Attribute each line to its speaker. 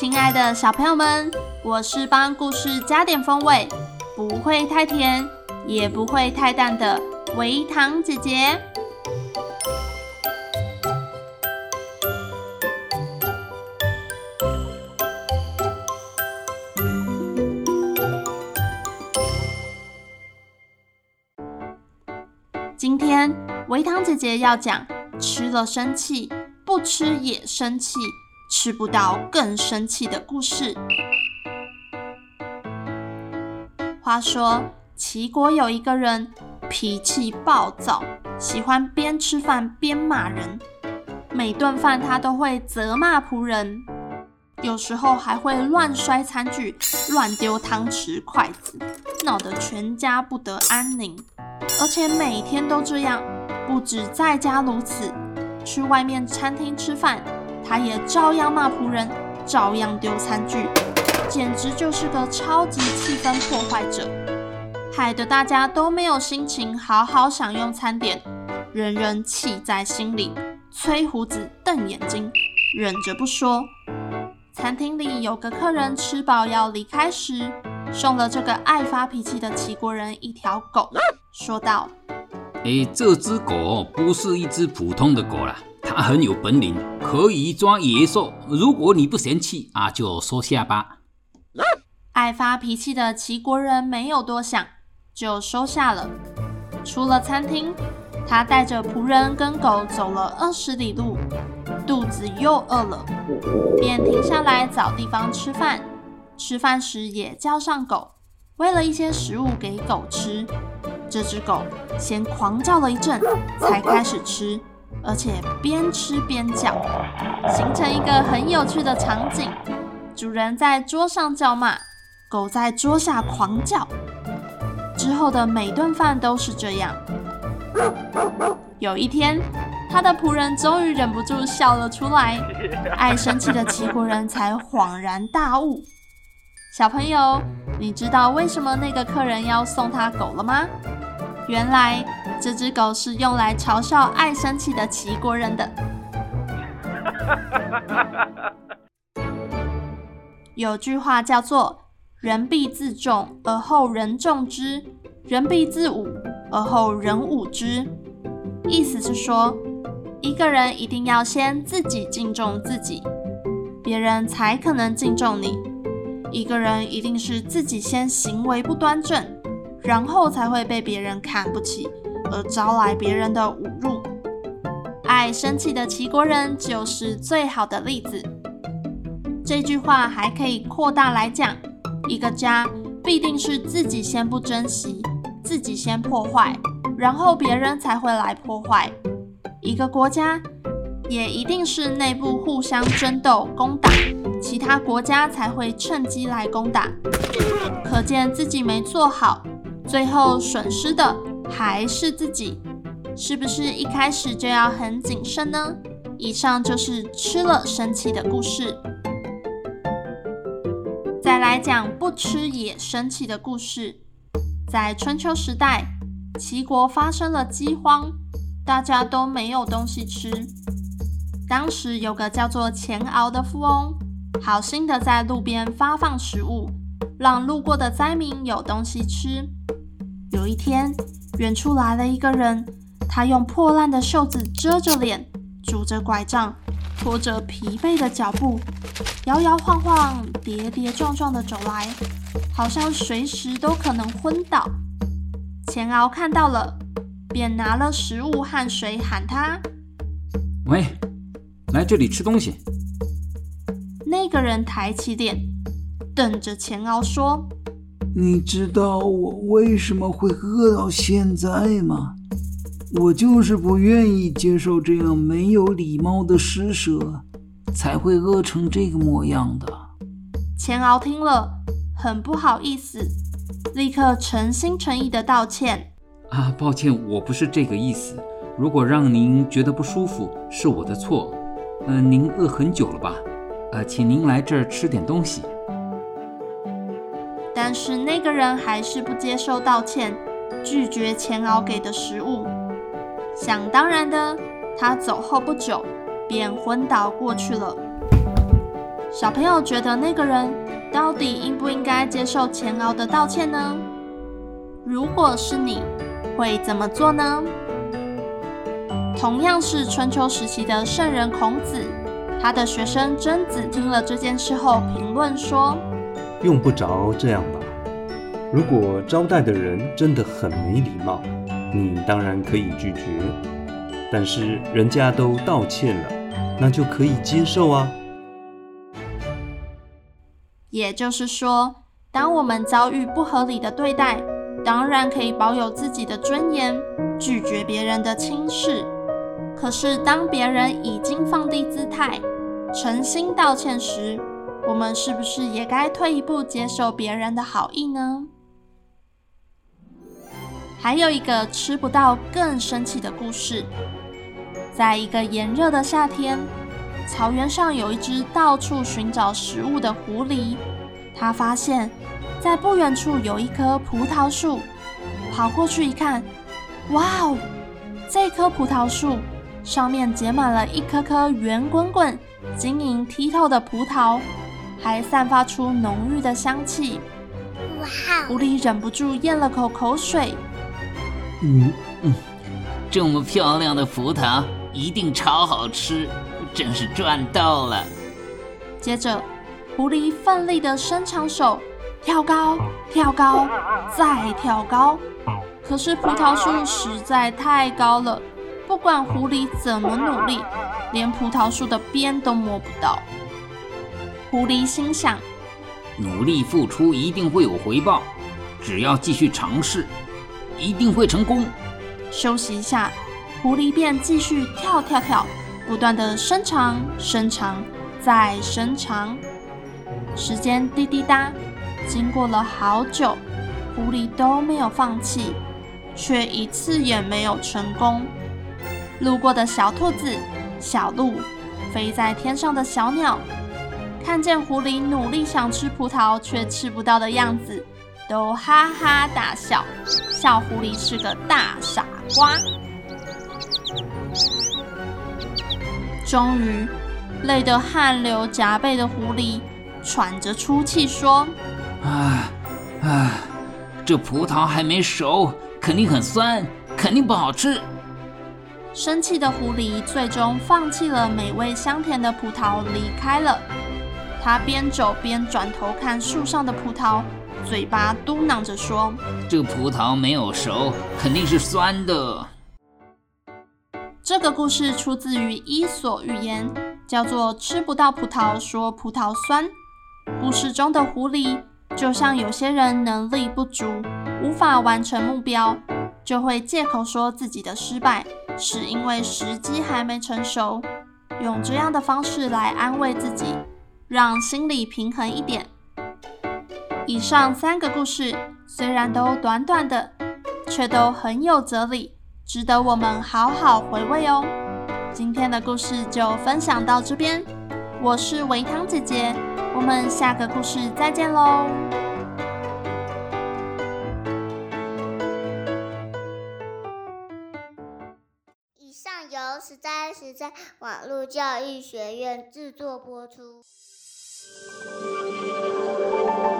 Speaker 1: 亲爱的小朋友们，我是帮故事加点风味，不会太甜，也不会太淡的维糖姐姐。今天维糖姐姐要讲：吃了生气，不吃也生气。吃不到更生气的故事。话说，齐国有一个人脾气暴躁，喜欢边吃饭边骂人。每顿饭他都会责骂仆人，有时候还会乱摔餐具、乱丢汤匙、筷子，闹得全家不得安宁。而且每天都这样，不止在家如此，去外面餐厅吃饭。他也照样骂仆人，照样丢餐具，简直就是个超级气氛破坏者，害得大家都没有心情好好享用餐点，人人气在心里，吹胡子瞪眼睛，忍着不说。餐厅里有个客人吃饱要离开时，送了这个爱发脾气的齐国人一条狗，说道：“
Speaker 2: 诶，这只狗不是一只普通的狗啦。”它很有本领，可以抓野兽。如果你不嫌弃啊，就收下吧。
Speaker 1: 爱发脾气的齐国人没有多想，就收下了。出了餐厅，他带着仆人跟狗走了二十里路，肚子又饿了，便停下来找地方吃饭。吃饭时也叫上狗，喂了一些食物给狗吃。这只狗先狂叫了一阵，才开始吃。而且边吃边叫，形成一个很有趣的场景：主人在桌上叫骂，狗在桌下狂叫。之后的每顿饭都是这样。有一天，他的仆人终于忍不住笑了出来，爱生气的齐国人才恍然大悟。小朋友，你知道为什么那个客人要送他狗了吗？原来。这只狗是用来嘲笑爱生气的齐国人的。有句话叫做“人必自重而后人重之，人必自侮而后人侮之”，意思是说，一个人一定要先自己敬重自己，别人才可能敬重你。一个人一定是自己先行为不端正，然后才会被别人看不起。而招来别人的侮辱，爱生气的齐国人就是最好的例子。这句话还可以扩大来讲：一个家必定是自己先不珍惜，自己先破坏，然后别人才会来破坏；一个国家也一定是内部互相争斗、攻打，其他国家才会趁机来攻打。可见自己没做好，最后损失的。还是自己，是不是一开始就要很谨慎呢？以上就是吃了生气的故事。再来讲不吃也生气的故事。在春秋时代，齐国发生了饥荒，大家都没有东西吃。当时有个叫做钱敖的富翁，好心的在路边发放食物，让路过的灾民有东西吃。有一天，远处来了一个人，他用破烂的袖子遮着脸，拄着拐杖，拖着疲惫的脚步，摇摇晃晃、跌跌撞撞的走来，好像随时都可能昏倒。钱敖看到了，便拿了食物和水喊他：“
Speaker 2: 喂，来这里吃东西。”
Speaker 1: 那个人抬起脸，瞪着钱敖说。
Speaker 3: 你知道我为什么会饿到现在吗？我就是不愿意接受这样没有礼貌的施舍，才会饿成这个模样的。
Speaker 1: 钱敖听了，很不好意思，立刻诚心诚意的道歉。
Speaker 4: 啊，抱歉，我不是这个意思。如果让您觉得不舒服，是我的错。嗯、呃，您饿很久了吧？呃，请您来这儿吃点东西。
Speaker 1: 但是那个人还是不接受道歉，拒绝钱敖给的食物。想当然的，他走后不久便昏倒过去了。小朋友觉得那个人到底应不应该接受钱敖的道歉呢？如果是你，会怎么做呢？同样是春秋时期的圣人孔子，他的学生曾子听了这件事后评论说：“
Speaker 5: 用不着这样吧。如果招待的人真的很没礼貌，你当然可以拒绝。但是人家都道歉了，那就可以接受啊。”
Speaker 1: 也就是说，当我们遭遇不合理的对待，当然可以保有自己的尊严，拒绝别人的轻视。可是，当别人已经放低姿态，诚心道歉时，我们是不是也该退一步接受别人的好意呢？还有一个吃不到更生气的故事，在一个炎热的夏天，草原上有一只到处寻找食物的狐狸，它发现，在不远处有一棵葡萄树，跑过去一看，哇哦，这棵葡萄树。上面结满了一颗颗圆滚滚、晶莹剔透的葡萄，还散发出浓郁的香气。哇！狐狸忍不住咽了口口水。
Speaker 2: 嗯嗯，这么漂亮的葡萄一定超好吃，真是赚到了。
Speaker 1: 接着，狐狸奋力地伸长手，跳高，跳高，再跳高。可是葡萄树实在太高了。不管狐狸怎么努力，连葡萄树的边都摸不到。狐狸心想：
Speaker 2: 努力付出一定会有回报，只要继续尝试，一定会成功。
Speaker 1: 休息一下，狐狸便继续跳跳跳，不断的伸长、伸长、再伸长。时间滴滴答，经过了好久，狐狸都没有放弃，却一次也没有成功。路过的小兔子、小鹿、飞在天上的小鸟，看见狐狸努力想吃葡萄却吃不到的样子，都哈哈大笑，笑狐狸是个大傻瓜。终于，累得汗流浃背的狐狸喘着粗气说：“
Speaker 2: 啊啊，这葡萄还没熟，肯定很酸，肯定不好吃。”
Speaker 1: 生气的狐狸最终放弃了美味香甜的葡萄，离开了。他边走边转头看树上的葡萄，嘴巴嘟囔着说：“
Speaker 2: 这葡萄没有熟，肯定是酸的。”
Speaker 1: 这个故事出自于《伊索寓言》，叫做《吃不到葡萄说葡萄酸》。故事中的狐狸，就像有些人能力不足，无法完成目标，就会借口说自己的失败。是因为时机还没成熟，用这样的方式来安慰自己，让心里平衡一点。以上三个故事虽然都短短的，却都很有哲理，值得我们好好回味哦。今天的故事就分享到这边，我是维糖姐姐，我们下个故事再见喽。
Speaker 6: 以上由实在实在网络教育学院制作播出。Thank you.